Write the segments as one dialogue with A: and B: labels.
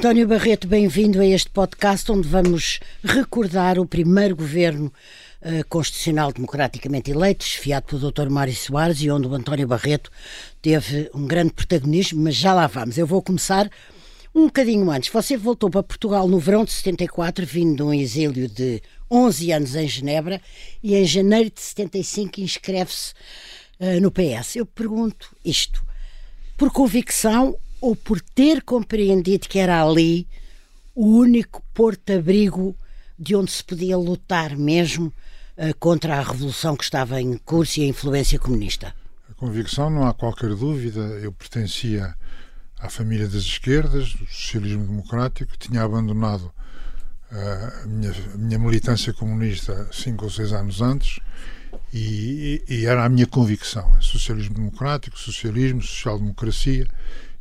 A: António Barreto, bem-vindo a este podcast onde vamos recordar o primeiro governo uh, constitucional democraticamente eleito, esfiado pelo Dr. Mário Soares e onde o António Barreto teve um grande protagonismo, mas já lá vamos. Eu vou começar um bocadinho antes. Você voltou para Portugal no verão de 74, vindo de um exílio de 11 anos em Genebra e em janeiro de 75 inscreve-se uh, no PS. Eu pergunto isto, por convicção ou por ter compreendido que era ali o único porto-abrigo de onde se podia lutar mesmo uh, contra a revolução que estava em curso e a influência comunista?
B: A convicção, não há qualquer dúvida. Eu pertencia à família das esquerdas, do socialismo democrático, tinha abandonado uh, a, minha, a minha militância comunista cinco ou seis anos antes e, e, e era a minha convicção. Socialismo democrático, socialismo, social-democracia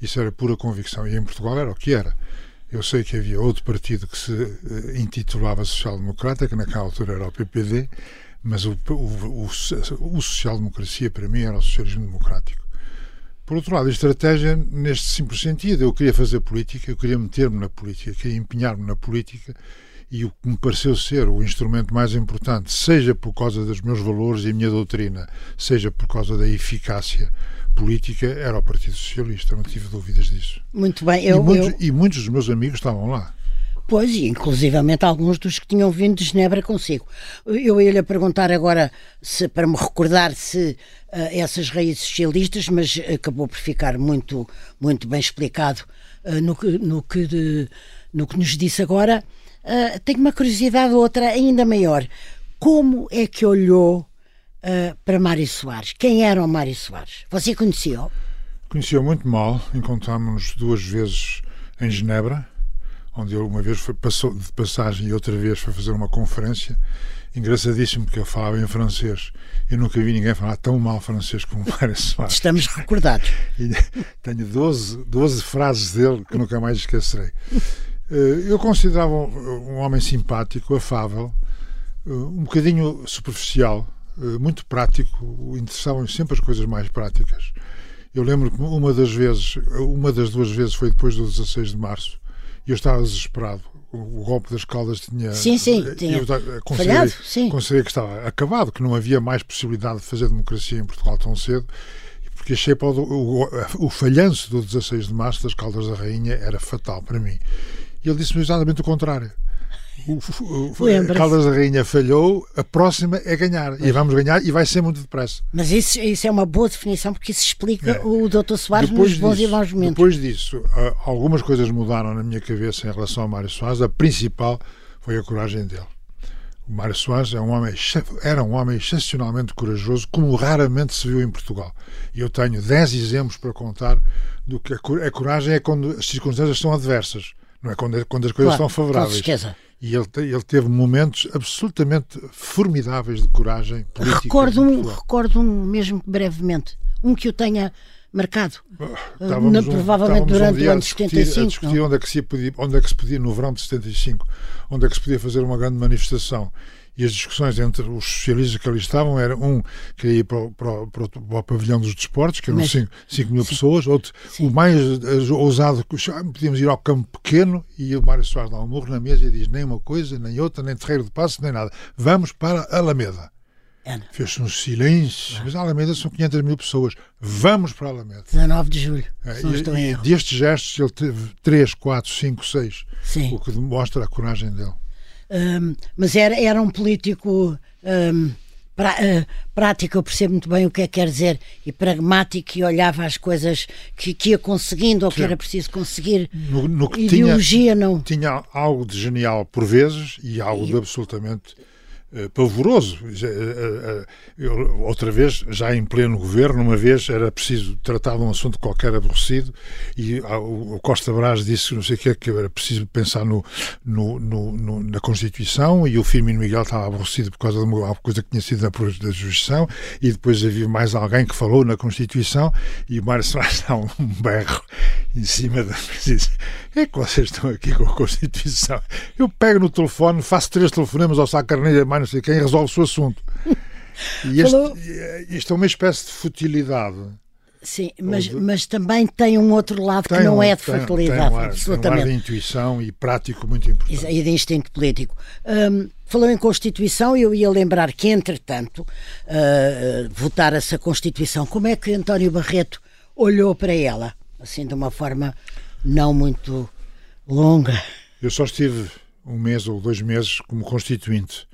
B: isso era pura convicção. E em Portugal era o que era. Eu sei que havia outro partido que se uh, intitulava Social Democrata, que naquela altura era o PPD, mas o, o, o, o social-democracia para mim era o socialismo democrático. Por outro lado, a estratégia neste simples sentido. Eu queria fazer política, eu queria meter-me na política, queria empenhar-me na política e o que me pareceu ser o instrumento mais importante, seja por causa dos meus valores e a minha doutrina, seja por causa da eficácia política era o Partido Socialista, não tive dúvidas disso.
A: Muito bem. Eu,
B: e, muitos,
A: eu...
B: e muitos dos meus amigos estavam lá.
A: Pois, e inclusivamente alguns dos que tinham vindo de Genebra consigo. Eu ia lhe perguntar agora, se, para me recordar se uh, essas raízes socialistas, mas acabou por ficar muito, muito bem explicado uh, no, que, no, que de, no que nos disse agora. Uh, tenho uma curiosidade outra ainda maior. Como é que olhou uh, para Mário Soares. Quem era o Mário Soares? Você conheceu?
B: Conheceu muito mal. Encontrámos-nos duas vezes em Genebra, onde ele uma vez foi, passou de passagem e outra vez foi fazer uma conferência. Engraçadíssimo, porque eu falava em francês. Eu nunca vi ninguém falar tão mal francês como Mário Soares.
A: Estamos recordados.
B: E tenho 12, 12 frases dele que nunca mais esquecerei. Eh, eu considerava um homem simpático, afável, eh, um bocadinho superficial, muito prático, interessavam sempre as coisas mais práticas. Eu lembro que uma das vezes, uma das duas vezes foi depois do 16 de março, e eu estava desesperado. O, golpe das Caldas tinha.
A: Sim, sim, eh, tinha. Eu considerei, falhado, sim.
B: considerei que estava acabado, que não havia mais possibilidade de fazer democracia em Portugal tão cedo, porque achei o, o, o falhanço do 16 de março das Caldas da Rainha era fatal para mim. E ele disse-me exatamente o contrário o, o, Caldas da Rainha falhou, a próxima é ganhar. E vamos ganhar e vai ser muito depressa.
A: Mas isso, isso é uma boa definição porque isso explica é. o Dr. Soares depois nos bons disso, e maus momentos.
B: Depois disso, algumas coisas mudaram na minha cabeça em relação ao Mário Soares. A principal foi a coragem dele. O Mário Soares é um homem, era um homem excepcionalmente corajoso, como raramente se viu em Portugal. E eu tenho 10 exemplos para contar do que a coragem é quando as circunstâncias são adversas, não é quando, quando as coisas claro, são favoráveis. Com
A: certeza.
B: E ele, ele teve momentos absolutamente formidáveis de coragem política.
A: Recordo um, recordo um mesmo brevemente, um que o tenha marcado. Uh, na, provavelmente durante o ano de 75. A
B: discutir onde, é que se podia, onde é que se podia, no verão de 75, onde é que se podia fazer uma grande manifestação e as discussões entre os socialistas que ali estavam era um queria ir para o, para o, para o pavilhão dos desportos, que eram 5 mil sim. pessoas, outro, sim. o mais eh, ousado, podíamos ir ao campo pequeno e o Mário Soares dá um murro na mesa e diz nem uma coisa, nem outra, nem terreiro de passo, nem nada. Vamos para Alameda. Fez-se um silêncio. Ah. Mas a Alameda são 500 mil pessoas. Vamos para a Alameda.
A: 19 de julho.
B: É, e, e destes gestos ele teve 3, 4, 5, 6. O que demonstra a coragem dele
A: um, mas era, era um político um, pra, uh, prático, eu percebo muito bem o que é que quer dizer, e pragmático, e olhava as coisas que, que ia conseguindo ou que Sim. era preciso conseguir.
B: No, no que Ideologia tinha, não. Tinha algo de genial por vezes e algo e, de absolutamente pavoroso. Eh, eh, outra vez, já em pleno governo, uma vez era preciso tratar de um assunto qualquer aborrecido e o Costa Brás disse não sei o que, que era preciso pensar no, no, no, na Constituição e o Firmino Miguel estava aborrecido por causa de uma coisa que tinha sido da, da Justição e depois havia mais alguém que falou na Constituição e o Mário Soares dá um berro em cima da mesa é que vocês estão aqui com a Constituição? Eu pego no telefone, faço três telefonemas ao Sá Carneiro, não sei quem, resolve o seu assunto. E este, isto é uma espécie de futilidade
A: Sim, mas, de... mas também tem um outro lado tem que não um, é de tem,
B: tem um
A: ar, absolutamente.
B: Tem um ar de intuição e prático muito importante.
A: E de instinto político. Um, falou em Constituição e eu ia lembrar que, entretanto, uh, votara-se a Constituição. Como é que António Barreto olhou para ela? Assim, de uma forma não muito longa.
B: Eu só estive um mês ou dois meses como constituinte.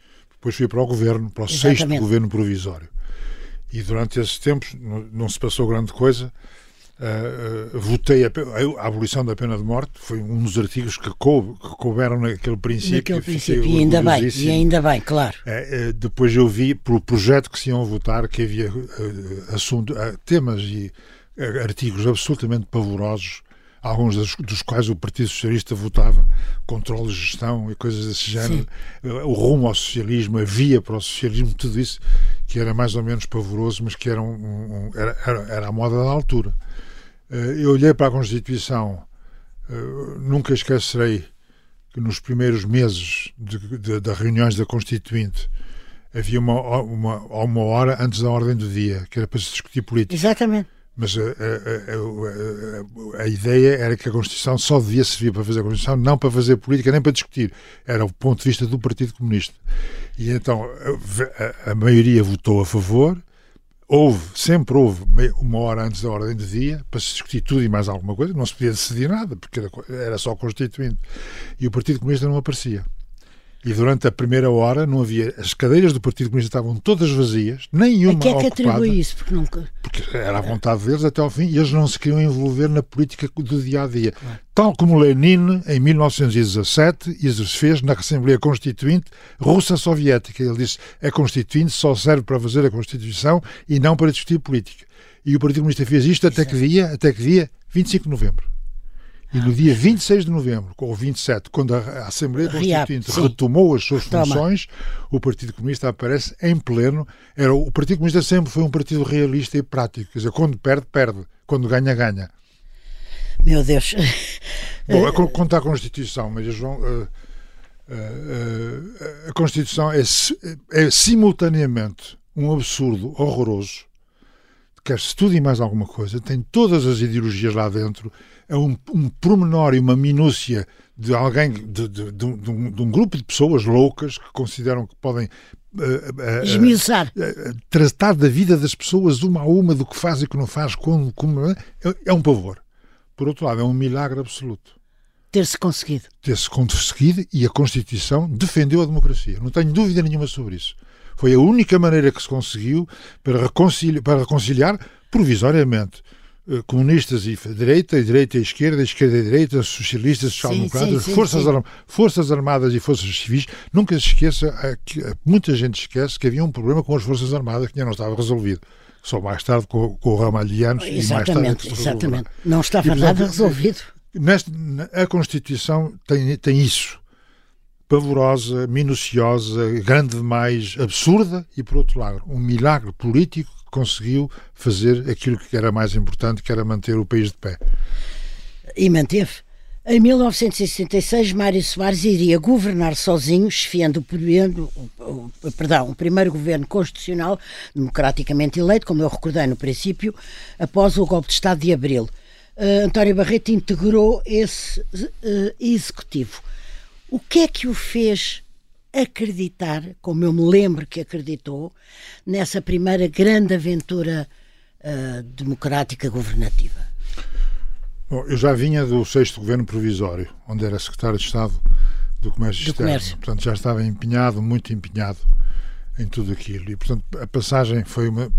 B: Depois fui para o governo, para o Exatamente. sexto governo provisório. E durante esses tempos não, não se passou grande coisa. Uh, uh, votei a, a, abolição da pena de morte, foi um dos artigos que, coube, que couberam naquele princípio.
A: Naquele princípio, e ainda bem, e ainda bem, claro.
B: Uh, depois eu vi, pelo projeto que se iam votar, que havia assunto, temas e artigos absolutamente pavorosos alguns dos, dos, quais o Partido Socialista votava, controle de gestão e coisas desse género, Sim. o rumo ao socialismo, a via para o socialismo, tudo isso que era mais ou menos pavoroso, mas que era, um, um, era, era, era, a moda da altura. Eh, eu olhei para a Constituição, eh, nunca esquecerei que nos primeiros meses de reuniões da Constituinte havia uma, uma, uma hora antes da ordem do dia, que era para se discutir política.
A: Exatamente.
B: Mas a, a, a, a, ideia era que a Constituição só devia servir para fazer a Constituição, não para fazer política, nem para discutir. Era o ponto de vista do Partido Comunista. E então a, maioria votou a favor. Houve, sempre houve, uma hora antes da ordem do dia, para se discutir tudo e mais alguma coisa. Não se podia decidir nada, porque era, era só constituinte. E o Partido Comunista não aparecia. E durante a primeira hora não havia. As cadeiras do Partido Comunista estavam todas vazias, nenhuma. A
A: que é que
B: ocupada,
A: atribui isso? Porque, nunca...
B: porque era a vontade deles até ao fim e eles não se queriam envolver na política do dia a dia. Claro. Tal como Lenin, em 1917, fez na Assembleia Constituinte Russa-Soviética. Ele disse: a Constituinte só serve para fazer a Constituição e não para discutir política. E o Partido Comunista fez isto até que dia, até que dia 25 de novembro. E no dia 26 de novembro, ou 27, quando a Assembleia Constituinte retomou as suas funções, o Partido Comunista aparece em pleno. Era, o Partido Comunista sempre foi um partido realista e prático. Quer dizer, quando perde, perde. Quando ganha, ganha.
A: Meu Deus.
B: Bom, quanto à Constituição, mas João, uh, uh, uh, a Constituição é, é simultaneamente um absurdo horroroso, quer-se tudo e mais alguma coisa, tem todas as ideologias lá dentro é um, um pormenor e uma minúcia de alguém, de, de, de, um, de, um, grupo de pessoas loucas que consideram que podem uh,
A: uh,
B: uh, tratar da vida das pessoas uma a uma, do que faz e que não faz, como, como é, é um pavor. Por outro lado, é um milagre absoluto.
A: Ter-se conseguido.
B: Ter-se conseguido e a Constituição defendeu a democracia. Não tenho dúvida nenhuma sobre isso. Foi a única maneira que se conseguiu para reconciliar, para reconciliar provisoriamente eh, comunistas e direita, direita e esquerda, esquerda e direita, socialistas, social-democratas, forças, forças Armadas e Forças Civis. Nunca se esqueça, eh, que eh, muita gente esquece que havia um problema com as Forças Armadas que ainda não estava resolvido. Só mais tarde com, com o Ramalhianos
A: exatamente, e mais tarde. É exatamente. Não estava e, portanto, nada resolvido.
B: Neste, a Constituição tem, tem isso. Pavorosa, minuciosa, grande demais, absurda e, por outro lado, um milagre político conseguiu fazer aquilo que era mais importante, que era manter o país de pé.
A: E manteve. Em 1966, Mário Soares iria governar sozinho, chefiando o primeiro, perdão, o primeiro governo constitucional, democraticamente eleito, como eu recordei no princípio, após o golpe de Estado de Abril. Uh, António Barreto integrou esse uh, executivo. O que é que o fez acreditar, como eu me lembro que acreditou, nessa primeira grande aventura uh, democrática governativa?
B: Bom, eu já vinha do sexto governo provisório, onde era secretário de Estado do Comércio do Externo. Comércio. Portanto, já estava empenhado, muito empenhado em tudo aquilo. E, portanto, a passagem foi uma.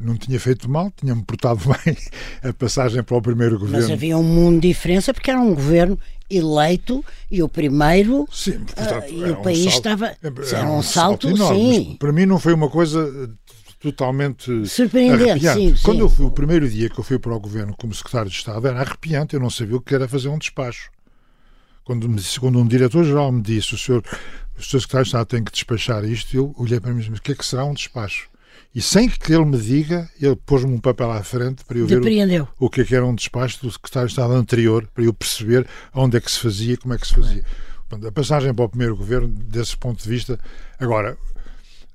B: Não tinha feito mal, tinha-me portado bem a passagem para o primeiro governo.
A: Mas havia um mundo de diferença porque era um governo eleito e o primeiro
B: sim, portanto,
A: uh, e o país
B: salto,
A: estava era, era um, salto, salto enorme, sim.
B: para mim não foi uma coisa totalmente
A: surpreendente
B: arrepiante.
A: Sim,
B: quando
A: sim.
B: eu fui o primeiro dia que eu fui para o governo como secretário de Estado era arrepiante eu não sabia o que era fazer um despacho quando me quando um diretor geral me disse o senhor o senhor secretário de Estado tem que despachar isto eu olhei para mim e disse o que é que será um despacho e sem que ele me diga, ele pôs-me um papel à frente para eu ver o, o, que, é que era um despacho do secretário de Estado anterior, para eu perceber onde é que se fazia, como é que se fazia. A passagem para o primeiro governo, desse ponto de vista. Agora,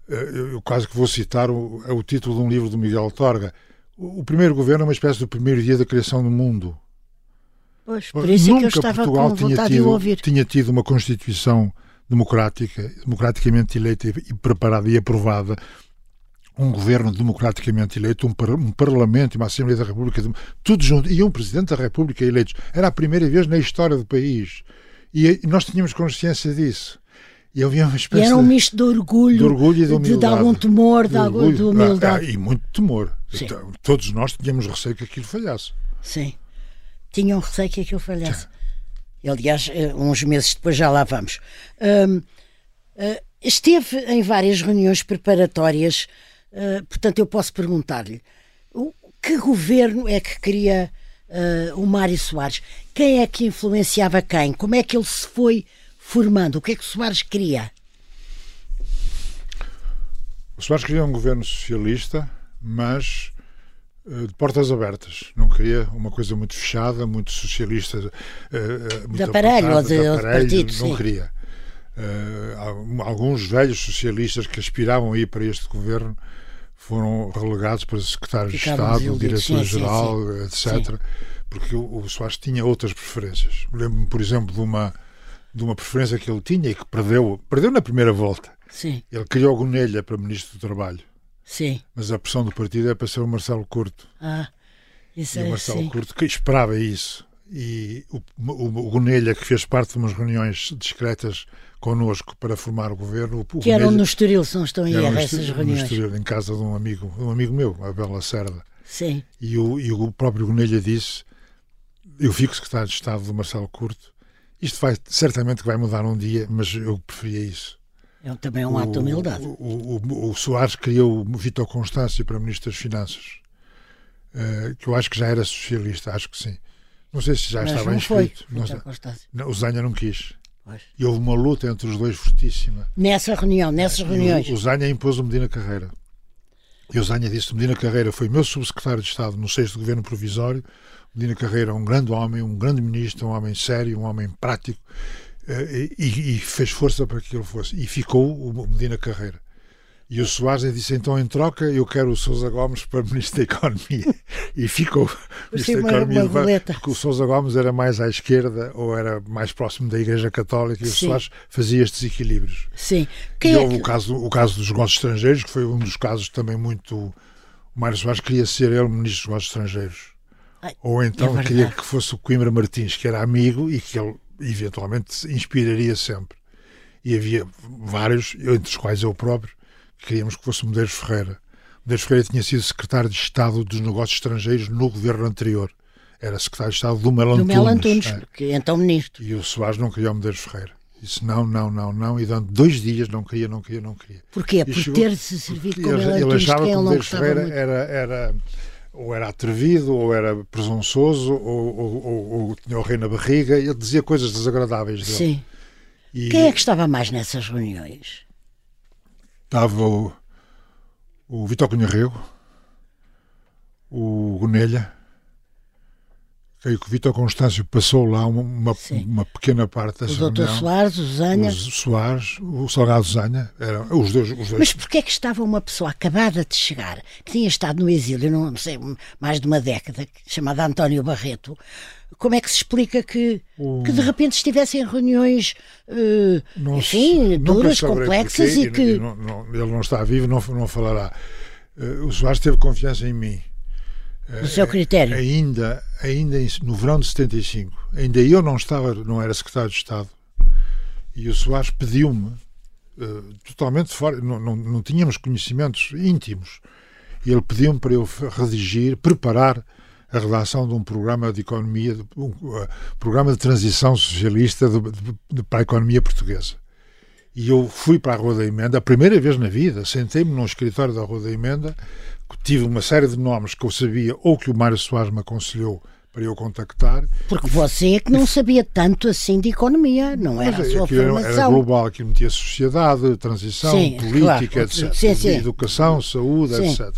B: eh, eu quase que vou citar o, o título de um livro do Miguel Torga, O, o primeiro governo é uma espécie do primeiro dia da criação do mundo.
A: Pois, por isso
B: Nunca
A: é que eu estava
B: Portugal
A: com
B: tinha tido, tinha tido uma Constituição democrática, democraticamente eleita e preparada e aprovada, um governo democraticamente eleito, um, par um Parlamento e uma Assembleia da República, tudo junto, e um Presidente da República eleitos. Era a primeira vez na história do país. E, nós tínhamos consciência disso. E havia uma espécie
A: E era um misto de orgulho,
B: de, orgulho e de,
A: de, de
B: humildade.
A: algum temor, de, algum,
B: orgulho.
A: de humildade.
B: Ah, ah, e muito temor. Então, Todos nós tínhamos receio que aquilo falhasse.
A: Sim. Tinham receio que aquilo falhasse. Aliás, eh, uns meses depois já lá vamos. Hum, eh, esteve em várias reuniões preparatórias, eh, portanto, eu posso perguntar-lhe: que governo é que queria eh, o Mário Soares? Quem é que influenciava quem? Como é que ele se foi formando? O que é que o Soares queria?
B: O Soares queria um governo socialista, mas de portas abertas. Não queria uma coisa muito fechada, muito socialista. eh, eh, muito
A: aparelho,
B: apertada,
A: ou de- de
B: aparelho,
A: partido,
B: Não
A: sim.
B: queria. Eh, al- alguns velhos socialistas que aspiravam a ir para este governo foram relegados para secretário de Estado.
A: Sim, sim,
B: diretor-geral, etc. Porque o, o Soares tinha outras preferências. Lembro-me, por exemplo, de uma, de uma preferência que ele tinha e que perdeu, perdeu na primeira volta.
A: Sim,
B: Ele criou Gonelha para Ministro do Trabalho,
A: sim.
B: mas a pressão do partido é para ser o Marcelo Curto.
A: Ah, isso
B: E o
A: é
B: Marcelo
A: sim.
B: Curto que esperava isso. E o, o, o Gonelha, que fez parte de umas reuniões discretas connosco para formar o governo, o
A: Que eram no Estoril, se não estão em erro, essas
B: Estoril- no
A: reuniões.
B: Estoril, em casa de um amigo, um amigo meu, a Bela Cerda.
A: Sim,
B: E o, e o próprio Gonelha disse: Eu fico secretário de Estado do Marcelo Curto. Isto vai, certamente que vai mudar um dia, mas eu preferia isso.
A: É também um ato de humildade.
B: O, o, o, Soares criou o Vítor Constâncio para Ministro das Finanças, eh, que eu acho que já era socialista, acho que sim. Não sei se já
A: Mas
B: estava
A: não foi.
B: inscrito. Não
A: Vitor
B: sei.
A: Constâncio.
B: Não, o Zanha não quis.
A: Pois.
B: E houve uma luta entre os dois fortíssima.
A: Nessa reunião, nessas
B: E
A: reuniões.
B: o, o Zanha impôs o Medina Carreira. E o Zanha disse: Medina Carreira foi meu subsecretário de Estado no sexto governo provisório. Medina Carreira é um grande homem, um grande ministro, um homem sério, um homem prático. Eh, E, e fez força para que ele fosse. E ficou o Medina Carreira. E o Soares disse: então, em troca, eu quero o Sousa Gomes para Ministro da Economia. E ficou Ministro da Economia,
A: uma boleta.
B: porque o Sousa Gomes era mais à esquerda ou era mais próximo da Igreja Católica e o
A: Sim.
B: Soares fazia estes equilíbrios.
A: Sim.
B: E
A: Quem é
B: houve
A: que...
B: o, caso, o caso dos negócios estrangeiros, que foi um dos casos também muito. O Mário Soares queria ser ele ministro dos negócios estrangeiros.
A: Ai,
B: Ou então
A: é
B: queria que fosse o Coimbra Martins, que era amigo e que ele eventualmente inspiraria sempre. E havia vários, entre os quais eu próprio, que queríamos que fosse Medeiros Ferreira. Medeiros Ferreira tinha sido secretário de Estado dos Negócios Estrangeiros no governo anterior. Era secretário de Estado do Mel
A: Do
B: Antunes.
A: Mel Antunes,
B: é.
A: que é então ministro.
B: E o Soares não queria o Medeiros Ferreira. Disse não, não, não, não. E durante dois dias não queria, não queria, não queria.
A: Porquê?
B: E
A: Por ter-se servido com
B: ele, achava que
A: ele
B: o Medeiros Ferreira
A: muito.
B: era, era ou era atrevido, ou era presunçoso, ou, ou, ou- ou tinha o rei na barriga. Ele dizia coisas desagradáveis dele.
A: Sim.
B: E
A: Quem é que estava mais nessas reuniões?
B: estava o, o Vitor Cunha Rego, o Gonelha, creio que o Vitor Constâncio passou lá uma, uma,
A: Sim.
B: uma pequena parte
A: O
B: dessa
A: doutor
B: reunião.
A: Soares, o Zanha.
B: O Soares, o Salgado Zanha, eram os dois. Os dois
A: Mas porquê é que estava uma pessoa acabada de chegar, que tinha estado no exílio, não sei, mais de uma década, chamada António Barreto, como é que se explica que,
B: O-
A: que de repente estivesse em reuniões, eh,
B: Não
A: enfim,
B: se-
A: duras, complexas
B: porquê,
A: e que...
B: não- não- ele não está vivo, não, não falará. Eh, o Soares teve confiança em mim.
A: Do seu critério.
B: Ainda, ainda no verão de 75, ainda eu não estava, não era secretário de Estado, e o Soares pediu-me, eh, totalmente fora, não, não, não tínhamos conhecimentos íntimos, e ele pediu-me para eu redigir, preparar a redação de um programa de economia, de- um eh, programa de transição socialista de- de- para a economia portuguesa. E eu fui para a Rua da Emenda, a primeira vez na vida, sentei-me num escritório da Rua da Emenda, tive uma série de nomes que eu sabia ou que o Mário Soares me aconselhou para eu contactar.
A: Porque você é que não sabia tanto assim de economia, não era a
B: Mas
A: sua
B: aquilo era, era
A: formação.
B: global, aquilo metia sociedade, transição,
A: Sim,
B: política,
A: claro.
B: etc.
A: Sim, sim.
B: Educação, saúde, etc.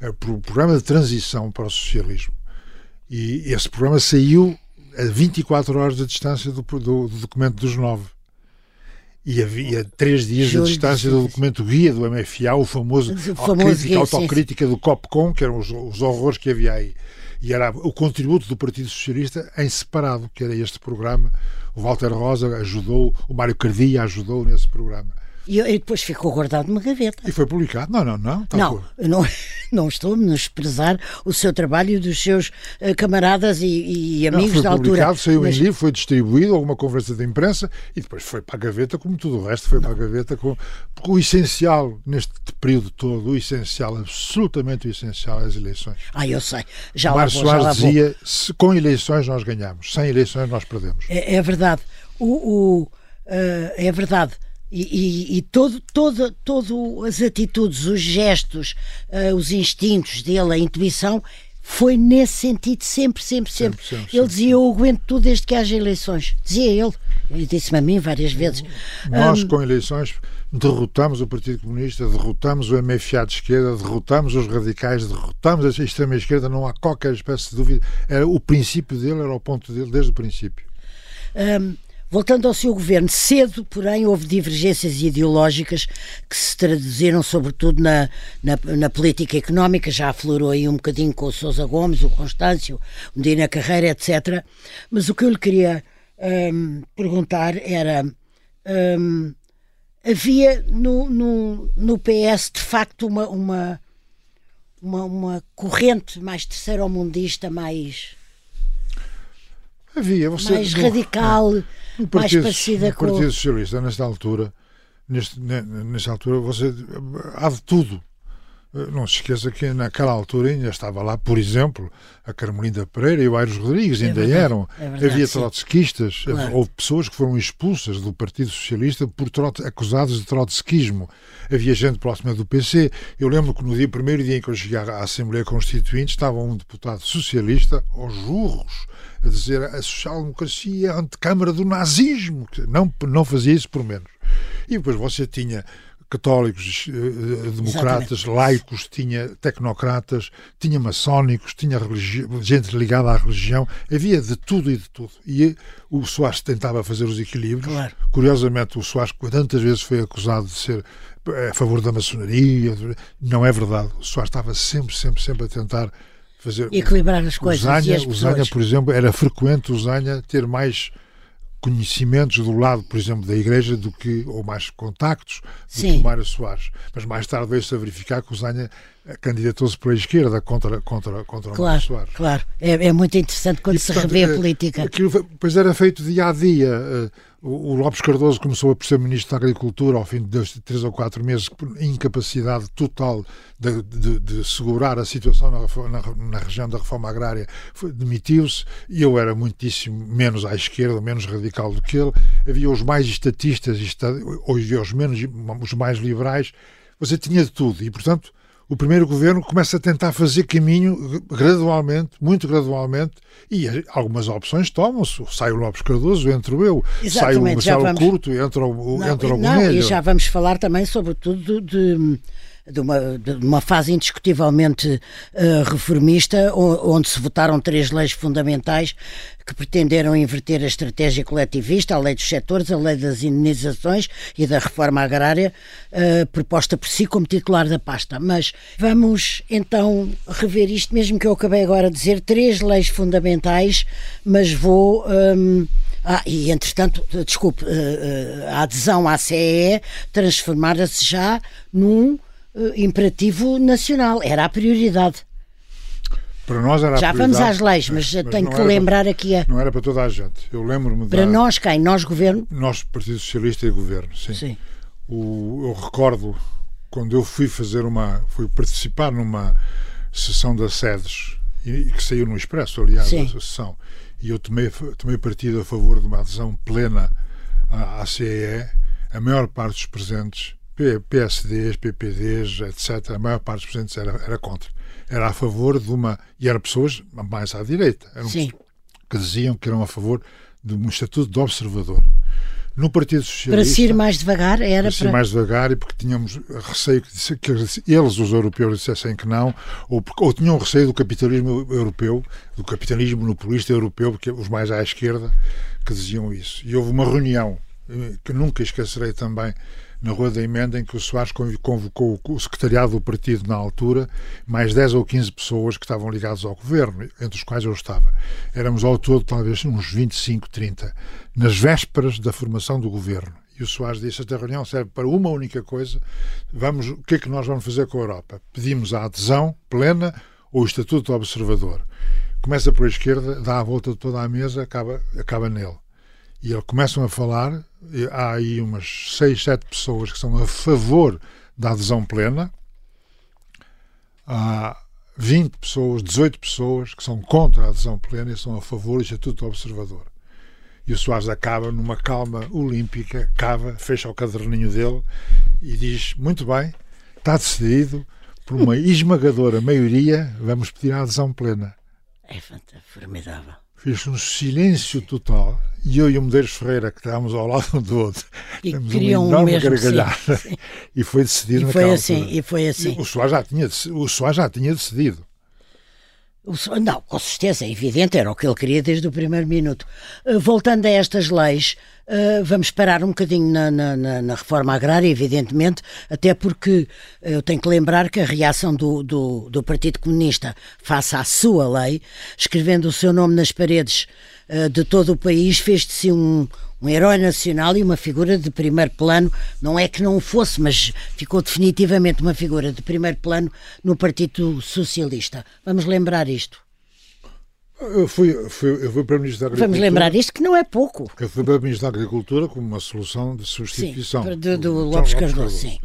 B: Era o programa de transição para o socialismo. E esse programa saiu a 24 horas de distância do, do- do documento dos nove. E havia três dias Júlio, de distância do documento guia do MFA, o famoso, o famoso crítica, guia, autocrítica do COPCOM, que eram os, os horrores que havia aí. E era o contributo do Partido Socialista em separado, que era este programa. O Walter Rosa ajudou, o Mário Cardia ajudou nesse programa.
A: E, e, depois ficou guardado numa gaveta.
B: E foi publicado? Não, não, não.
A: não, não, não estou a menosprezar o seu trabalho e dos seus uh, camaradas e, e amigos
B: não,
A: da altura.
B: Foi publicado, saiu mas... em livro, foi distribuído, alguma conversa de imprensa e depois foi para a gaveta, como tudo o resto foi não. para a gaveta. Com... Porque o essencial, neste período todo, o essencial, absolutamente o essencial, é as eleições.
A: Ah, eu sei. Já
B: Mário Soares dizia: se, com eleições nós ganhamos, sem eleições nós perdemos.
A: É, é verdade. O, o uh, é verdade e, e, e todo, todo, todo as atitudes, os gestos, uh, os instintos dele, a intuição, foi nesse sentido, sempre, sempre, sempre. sempre, sempre ele dizia: Eu aguento tudo desde que haja eleições. Dizia ele. Ele disse-me a mim várias vezes.
B: Nós, um, com eleições, derrotamos o Partido Comunista, derrotamos o MFA de esquerda, derrotamos os radicais, derrotamos a extrema-esquerda, não há qualquer espécie de dúvida. Era, o princípio dele era o ponto dele desde o princípio.
A: Um, Voltando ao seu governo, cedo, porém, houve divergências ideológicas que se traduziram sobretudo na, na, na política económica, já aflorou aí um bocadinho com o Sousa Gomes, o Constâncio, o Medina Carreira, etc. Mas o que eu lhe queria hum, perguntar era. Hum, havia no, no, no PS de facto uma, uma, uma, uma corrente mais terceiro-mundista, mais
B: Havia, você,
A: mais radical, no partido, mais parecida com
B: o Partido Socialista, nesta altura, neste, nesta altura, você há de tudo. Não se esqueça que naquela altura ainda estava lá, por exemplo, a Carmelinda Pereira e o Aires Rodrigues, é ainda verdade, eram. É verdade, Havia trotskistas, claro. houve pessoas que foram expulsas do Partido Socialista por trot, acusados de trotskismo. Havia gente próxima do PC. Eu lembro que no dia, primeiro dia em que eu cheguei à Assembleia Constituinte, estava um deputado socialista aos jurros a dizer a social-democracia é a antecâmara do nazismo. Não, não fazia isso por menos. E depois você tinha católicos, eh, democratas, Exatamente. laicos, tinha tecnocratas, tinha maçónicos, tinha gente ligada à religião, havia de tudo e de tudo. E o Soares tentava fazer os equilíbrios. Claro. Curiosamente, o Soares tantas vezes foi acusado de ser eh, a favor da maçonaria, não é verdade. O Soares estava sempre, sempre, sempre a tentar fazer.
A: Equilibrar as coisas.
B: Zanha,
A: as
B: Zanha, por exemplo, era frequente o Zanha ter mais conhecimentos do lado, por exemplo, da Igreja do que, ou mais contactos do Sim. que o Mário Soares. Mas mais tarde veio-se a verificar que o Zanha candidatou-se pela esquerda contra, contra, contra
A: claro,
B: o Mário Soares.
A: Claro, é, é muito interessante quando e, se revê a eh, política.
B: Aquilo, pois era feito dia a dia. O Lopes Cardoso começou a ser Ministro da Agricultura ao fim de três ou quatro meses, por incapacidade total de, de, de segurar a situação na, na, na, região da reforma agrária, demitiu-se e eu era muitíssimo menos à esquerda, menos radical do que ele. Havia os mais estatistas, havia os, menos, os mais liberais. Você tinha de tudo e, portanto, o primeiro governo começa a tentar fazer caminho gradualmente, muito gradualmente, e algumas opções tomam-se. Sai o Lopes Cardoso, entro eu, Exatamente, sai o Marcelo vamos... Curto, entra o, não, entra o não,
A: E já vamos falar também, sobretudo, de de uma, de uma fase indiscutivelmente uh, reformista, onde se votaram três leis fundamentais que pretenderam inverter a estratégia coletivista, a lei dos setores, a lei das indenizações e da reforma agrária, uh, proposta por si como titular da pasta. Mas vamos então rever isto, mesmo que eu acabei agora de dizer, três leis fundamentais, mas vou. Um, ehm, ah, e entretanto, desculpe, eh, a adesão à CEE transformara-se já num uh, imperativo nacional, era a prioridade.
B: Para nós era
A: Já vamos às leis, mas, mas tenho que lembrar
B: para,
A: aqui a.
B: Não era para toda a gente. Eu lembro-me.
A: Para da, nós, quem? Nós, governo?
B: Nós, Partido Socialista e Governo, sim. sim. O, eu recordo quando eu fui fazer uma. fui participar numa sessão das sedes, e, que saiu no Expresso, aliás, sim. a sessão, e eu tomei, tomei partido a favor de uma adesão plena à, à CEE. A maior parte dos presentes PSDs, PPDs, etc., a maior parte dos presentes era, era contra. Era a favor de uma. E eram pessoas mais à direita. Eram
A: Sim.
B: que diziam que eram a favor de um estatuto de observador. No Partido Socialista.
A: Para se ir mais devagar, era
B: para.
A: para...
B: ir mais devagar e porque tínhamos receio que, eles, os europeus, dissessem que não, ou, ou tinham receio do capitalismo europeu, do capitalismo monopolista europeu, porque os mais à esquerda, que diziam isso. E houve uma reunião que nunca esquecerei também na Rua da Emenda, em que o Soares convocou o secretariado do partido na altura, mais 10 ou 15 pessoas que estavam ligadas ao governo, entre os quais eu estava. Éramos ao todo talvez uns 25, 30, nas vésperas da formação do governo. E o Soares disse: esta reunião serve para uma única coisa. Vamos, o que é que nós vamos fazer com a Europa? Pedimos a adesão plena ou o Estatuto do Observador. Começa por a esquerda, dá a volta toda a mesa, acaba, acaba nele. E eles começam a falar, há aí umas seis, sete pessoas que são a favor da adesão plena, há 20 pessoas, 18 pessoas que são contra a adesão plena e são a favor do Estatuto do Observador. E o Soares acaba numa calma olímpica, cava, fecha o caderninho dele e diz: Muito bem, está decidido, por uma esmagadora maioria, vamos pedir a adesão plena.
A: É formidável.
B: Fez um silêncio total e eu e o Medeiros Ferreira, que estávamos ao lado um do outro,
A: e queriam uma enorme
B: gargalhada sim, sim. e foi decidido
A: e foi assim E foi assim.
B: E o Soares já tinha, o Soares já tinha decidido.
A: Não, com certeza, é evidente, era o que ele queria desde o primeiro minuto. Eh, voltando a estas leis, eh, vamos parar um bocadinho na, na, na, reforma agrária, evidentemente, até porque eh, eu tenho que lembrar que a reação do, do, do Partido Comunista face à sua lei, escrevendo o seu nome nas paredes de todo o país, fez de si um, um herói nacional e uma figura de primeiro plano, não é que não o fosse, mas ficou definitivamente uma figura de primeiro plano no Partido Socialista. Vamos lembrar isto.
B: Eu fui, fui, eu fui Primeiro-Ministro da Agricultura.
A: Vamos lembrar isto que não é pouco.
B: Eu fui Primeiro-Ministro da Agricultura como uma solução de substituição.
A: Sim, do, do Lopes Cardoso, sim.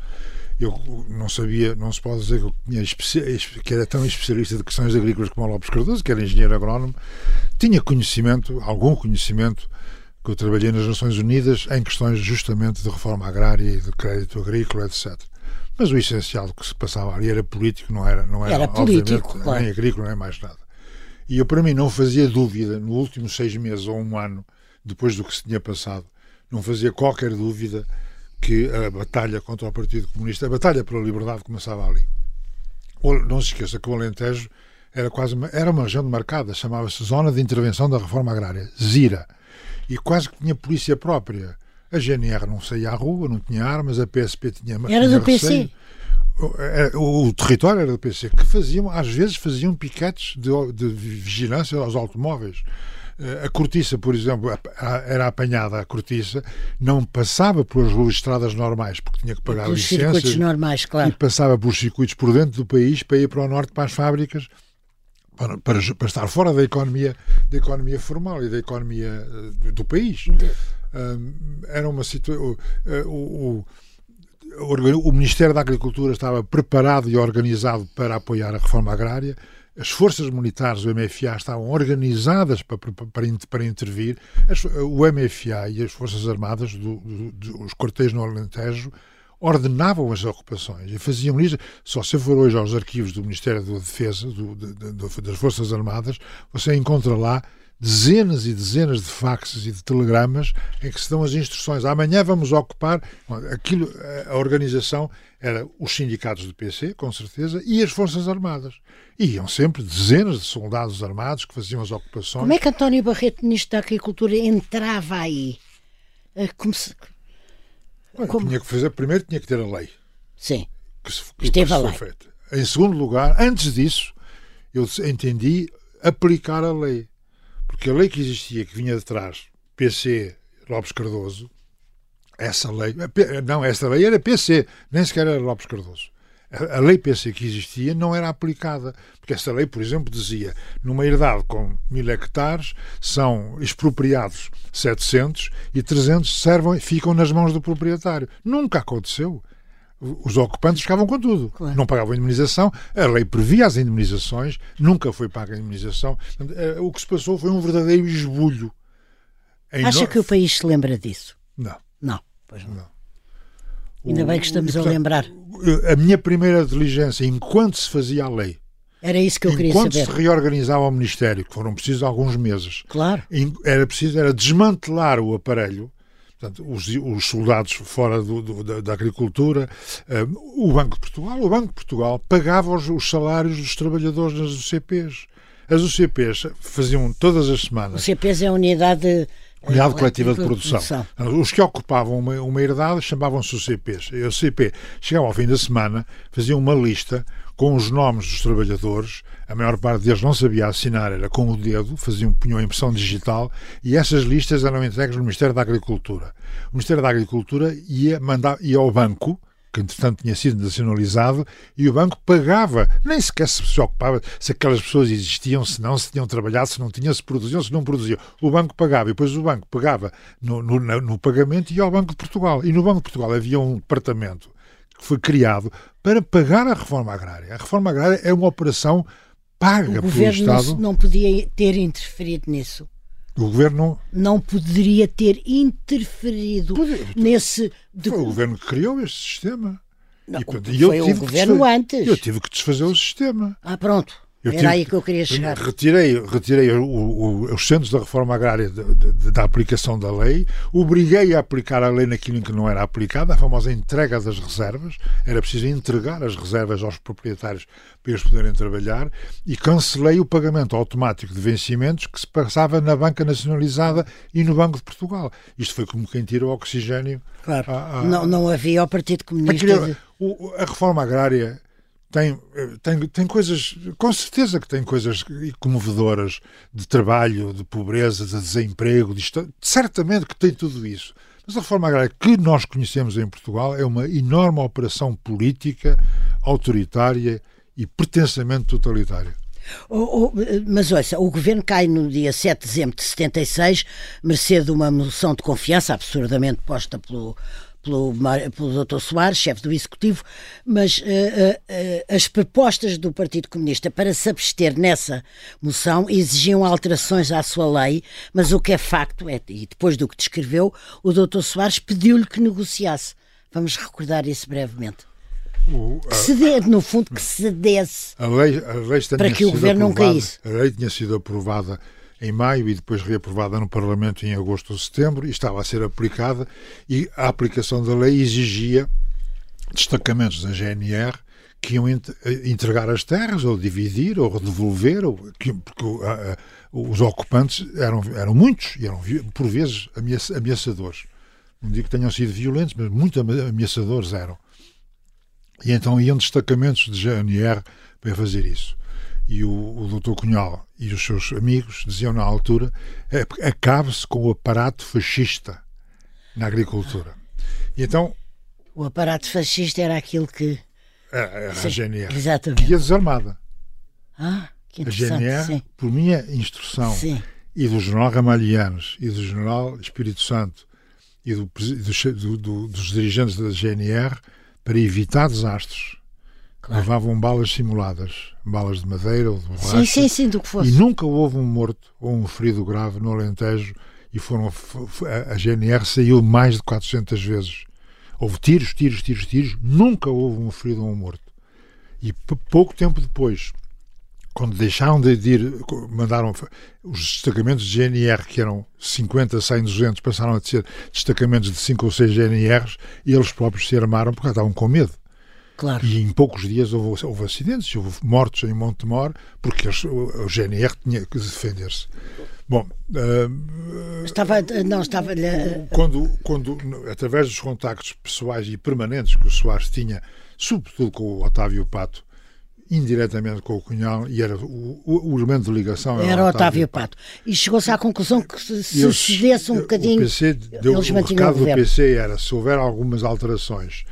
B: Eu não sabia, não se pode dizer que, eu tinha que era tão especialista de questões agrícolas como o Lopes Cardoso, que era engenheiro agrónomo. Tinha conhecimento, algum conhecimento que eu trabalhei nas Nações Unidas em questões justamente de reforma agrária e de crédito agrícola, etc. Mas o essencial que se passava ali era político, não era, não era,
A: era político,
B: claro. nem agrícola, nem mais nada. E eu, para mim, não fazia dúvida, nos últimos seis meses ou um ano, depois do que se tinha passado, não fazia qualquer dúvida que a batalha contra o Partido Comunista, a batalha pela liberdade começava ali. Não se esqueça que o Alentejo era quase uma, era uma região demarcada, chamava-se Zona de Intervenção da Reforma Agrária, ZIRA e quase que tinha polícia própria. A GNR não saía à rua, não tinha armas, a PSP tinha.
A: Era
B: tinha
A: do PC.
B: O, o, território era do PC, que faziam, às vezes faziam piquetes de, de vigilância aos automóveis. Eh, a cortiça, por exemplo, era apanhada a cortiça, não passava pelas estradas normais, porque tinha que pagar licenças.
A: circuitos normais, claro.
B: E passava por circuitos por dentro do país para ir para o norte, para as fábricas, para, para, para, estar fora da economia, da economia formal e da economia uh, do país. era uma situação. Uh, o, o, o, Ministério da Agricultura estava preparado e organizado para apoiar a reforma agrária. As forças militares do MFA estavam organizadas para, para, para intervir. As, o MFA e as Forças Armadas, do, do, do, os quartéis no Alentejo, ordenavam as ocupações e faziam isso. Só se for hoje aos arquivos do Ministério da Defesa, do, de, de, das Forças Armadas, você encontra lá dezenas e dezenas de faxes e de telegramas em que se dão as instruções. Amanhã vamos ocupar. Aquilo, a organização era os sindicatos do PC, com certeza, e as Forças Armadas. E iam sempre dezenas de soldados armados que faziam as ocupações.
A: Como é que António Barreto, Ministro da Agricultura, entrava aí? Eh, como se
B: como? Tinha que fazer, primeiro tinha que ter a lei.
A: Sim.
B: Que, se, que Esteve a lei. Feita. Em segundo lugar, antes disso, eu entendi aplicar a lei. Porque a lei que existia, que vinha de trás, PC Lopes Cardoso, essa lei. Não, essa lei era PC, nem sequer era Lopes Cardoso a lei PC que existia não era aplicada, porque essa lei, por exemplo, dizia numa herdade com mil hectares são expropriados 700 e 300 servem, ficam nas mãos do proprietário. Nunca aconteceu. Os ocupantes ficavam com tudo. Claro. Não pagavam indemnização. A lei previa as indemnizações, nunca foi paga a indemnização. Eh, o que se passou foi um verdadeiro esbulho.
A: Acha no... que o país se lembra disso?
B: Não.
A: Não, pois não. não. Ainda bem que estamos portanto, a lembrar.
B: A minha primeira diligência, enquanto se fazia a lei,
A: era isso que eu queria
B: saber.
A: Enquanto
B: se reorganizava o Ministério, que foram precisos alguns meses,
A: claro.
B: era preciso era desmantelar o aparelho, portanto, os, os soldados fora do, do, da, da, agricultura, um, o Banco de Portugal. O Banco de Portugal pagava os, os salários dos trabalhadores nas UCPs. As UCPs faziam todas as semanas.
A: O CPs é a unidade
B: Unidade Coletiva de Produção. produção. Os que ocupavam uma, uma herdade chamavam-se os CPs. O CP chegava ao fim da semana, fazia uma lista com os nomes dos trabalhadores, a maior parte deles não sabia assinar, era com o dedo, faziam, punham impressão digital, e essas listas eram entregues no Ministério da Agricultura. O Ministério da Agricultura ia, mandar, ia ao banco, que entretanto tinha sido nacionalizado, e o banco pagava, nem sequer se preocupava se aquelas pessoas existiam, se não, se tinham trabalhado, se não tinham, se produziam, se não produziam. O banco pagava, e depois o banco pagava no, no, no pagamento e ia ao Banco de Portugal. E no Banco de Portugal havia um departamento que foi criado para pagar a reforma agrária. A reforma agrária é uma operação paga
A: o
B: pelo Estado.
A: Não, não podia ter interferido nisso.
B: O governo não.
A: Poderia ter interferido nesse.
B: Foi o governo que criou este sistema.
A: Não, e, foi o governo antes.
B: Eu tive que desfazer o sistema.
A: Ah, pronto. Eu Era tive, aí que eu queria chegar.
B: Retirei, retirei o, o, os centros da reforma agrária de, de, da aplicação da lei, obriguei a aplicar a lei naquilo em que não era aplicada, a famosa entrega das reservas. Era preciso entregar as reservas aos proprietários para eles poderem trabalhar e cancelei o pagamento automático de vencimentos que se passava na Banca Nacionalizada e no Banco de Portugal. Isto foi como quem tira o oxigênio.
A: Claro. A, a, não, não havia o Partido Comunista. Aquilo,
B: a reforma agrária tem, tem, tem coisas, com certeza que tem coisas comovedoras de trabalho, de pobreza, de desemprego, de, certamente que tem tudo isso. Mas a reforma agrária que nós conhecemos em Portugal é uma enorme operação política, autoritária e pretensamente totalitária.
A: Oh, oh, mas ouça, o governo cai no dia 7 de dezembro de 76, mercê de uma moção de confiança absurdamente posta pelo, pelo, pelo Dr. Soares, chefe do Executivo, mas uh, uh, as propostas do Partido Comunista para se abster nessa moção exigiam alterações à sua lei, mas o que é facto, é, e depois do que descreveu, o Dr. Soares pediu-lhe que negociasse. Vamos recordar isso brevemente. O, a, que cedesse, no fundo, que cedesse
B: a lei, a lei
A: para que o governo
B: aprovada,
A: não caísse.
B: A lei tinha sido aprovada em maio e depois reaprovada no Parlamento em agosto ou setembro e estava a ser aplicada e a aplicação da lei exigia destacamentos da GNR que iam entregar as terras ou dividir ou devolver ou, porque os ocupantes eram, eram muitos e eram por vezes ameaçadores. Não digo que tenham sido violentos, mas muito ameaçadores eram. E então iam destacamentos de GNR para fazer isso e o, o doutor Cunhal e os seus amigos diziam na altura é, acabe-se com o aparato fascista na agricultura. E então...
A: O aparato fascista era aquilo que...
B: Era, a GNR.
A: Exatamente.
B: E a desarmada.
A: Ah, que
B: A GNR, sim. por minha instrução, sim. e do general Ramalhianos, e do general Espírito Santo, e do, do, do, dos dirigentes da GNR, para evitar desastres, Claro. Levavam balas simuladas, balas de madeira ou de borracha.
A: Sim, sim, sim, do que fosse.
B: E nunca houve um morto ou um ferido grave no Alentejo e foram a GNR saiu mais de 400 vezes. Houve tiros, tiros, tiros, tiros, nunca houve um ferido ou um morto. E pouco tempo depois, quando deixaram de ir, mandaram os destacamentos de GNR, que eram 50, 100, 200, passaram a ser destacamentos de 5 ou 6 GNRs e eles próprios se armaram porque estavam com medo.
A: Claro.
B: E em poucos dias houve, houve acidentes, houve mortos em Montemor, porque eles, o, o GNR tinha que defender-se. Bom, uh,
A: estava, não estava
B: quando, quando através dos contactos pessoais e permanentes que o Soares tinha, sobretudo com o Otávio Pato, indiretamente com o Cunhal, e era o, o, o elemento de ligação
A: era, era o Otávio, Pato. Pato. E chegou-se à conclusão que se, se cedesse um bocadinho.
B: O, PC deu, eles o recado do PC era se houver algumas alterações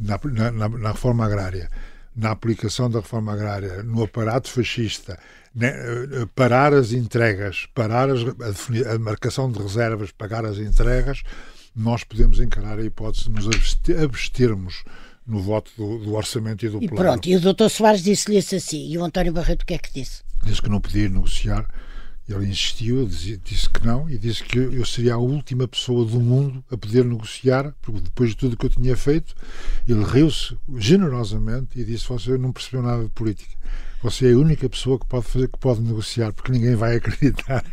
B: na, na, na, reforma agrária, na aplicação da reforma agrária, no aparato fascista, né, eh, parar as entregas, parar as, a, a, marcação de reservas, pagar as entregas, nós podemos encarar a hipótese de nos abstermos no voto do, do orçamento e do
A: e
B: plano.
A: E pronto, e o doutor Soares disse-lhe isso assim, e o António Barreto o que é que disse?
B: Disse que não podia negociar, ele insistiu, disse que não e disse que eu seria a última pessoa do mundo a poder negociar, porque depois de tudo que eu tinha feito, ele riu-se generosamente e disse: Você não percebeu nada de política. Você é a única pessoa que pode fazer, que pode negociar, porque ninguém vai acreditar.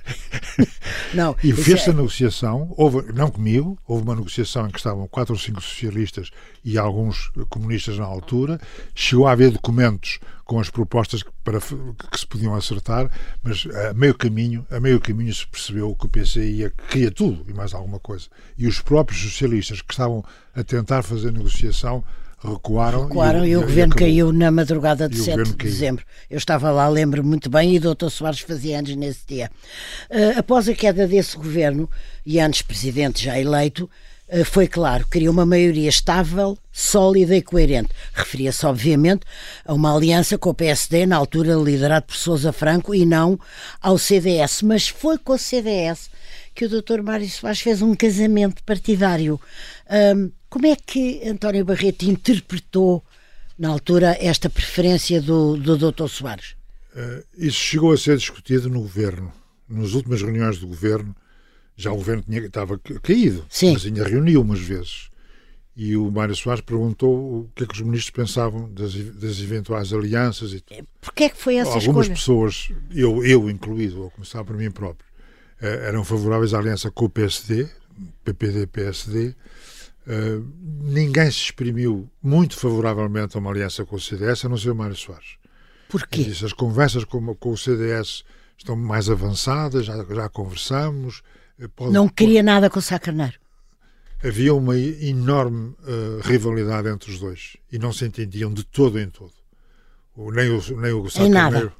A: Não,
B: e fez-se
A: é...
B: a negociação, houve, não comigo, houve uma negociação em que estavam quatro ou cinco socialistas e alguns comunistas na altura, chegou a haver documentos com as propostas para, que se podiam acertar, mas a meio caminho, a meio caminho se percebeu que o PC ia, queria tudo e mais alguma coisa. E os próprios socialistas que estavam a tentar fazer negociação recuaram.
A: Recuaram e, e o, governo caiu na madrugada de 7 de dezembro. Eu estava lá, lembro muito bem, e o Dr. Soares fazia anos nesse dia. Uh, após a queda desse governo, e antes presidente já eleito, uh, foi claro, queria uma maioria estável, sólida e coerente. Referia-se, obviamente, a uma aliança com o PSD, na altura liderado por Sousa Franco, e não ao CDS. Mas foi com o CDS que o Dr. Mário Soares fez um casamento partidário. Um, como é que António Barreto interpretou, na altura, esta preferência do, do Dr. Soares?
B: Uh, isso chegou a ser discutido no governo. Nas últimas reuniões do governo, já o governo tinha, estava caído, Sim. mas ainda reuniu umas vezes. E o Mário Soares perguntou o que é que os ministros pensavam das, das eventuais alianças. E
A: Porquê é que foi essa
B: Algumas
A: escolha?
B: pessoas, eu, eu incluído, a começar por mim próprio, eh, eram favoráveis à aliança com o PSD, PPD-PSD. Uh, ninguém se exprimiu muito favoravelmente a uma aliança com o CDS, a não ser o Mário Soares.
A: Porquê?
B: Disse, as conversas com, com, o CDS estão mais avançadas, já, já conversamos.
A: Eh, pode, não queria pode... nada com o Sá Carneiro.
B: Havia uma enorme uh, rivalidade entre os dois e não se entendiam de todo em todo. Nem o, nem o Sá
A: em Carneiro,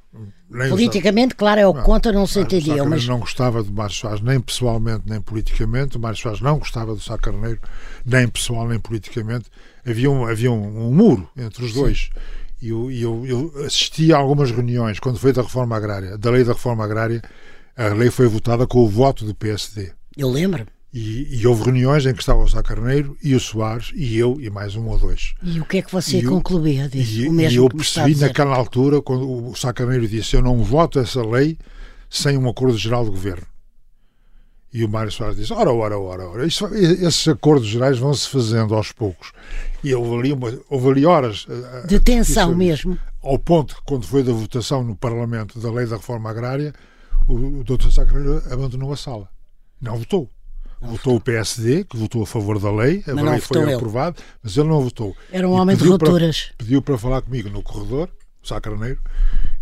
A: nada. Politicamente, claro, é o não, contra, não se entendia.
B: Mas não gostava de Mário Soares nem pessoalmente nem politicamente. O Mário Soares não gostava do Sá Carneiro nem pessoal nem politicamente. Havia um, havia um, um muro entre os dois. E eu, eu, eu assisti a algumas reuniões quando foi da reforma agrária, da lei da reforma agrária. A lei foi votada com o voto do PSD.
A: Eu lembro.
B: E, e, houve reuniões em que estava o Sá Carneiro e o Soares e eu e mais um ou dois.
A: E o que é que você e concluía disso?
B: E, o mesmo e eu percebi naquela altura, quando o Sá Carneiro disse eu não voto essa lei sem um acordo geral de governo. E o Mário Soares disse, ora, ora, ora, ora, isso, esses acordos gerais vão-se fazendo aos poucos. E houve ali, uma, houve ali horas...
A: Eh, de tensão mesmo.
B: Ao ponto que, quando foi da votação no Parlamento da lei da reforma agrária, o, o Dr. Sá Carneiro abandonou a sala. Não votou. Votou o PSD, que votou a favor da lei, a lei foi aprovada, mas ele não votou.
A: Era um homem de rupturas.
B: Pediu para falar comigo no corredor, Sá Carneiro,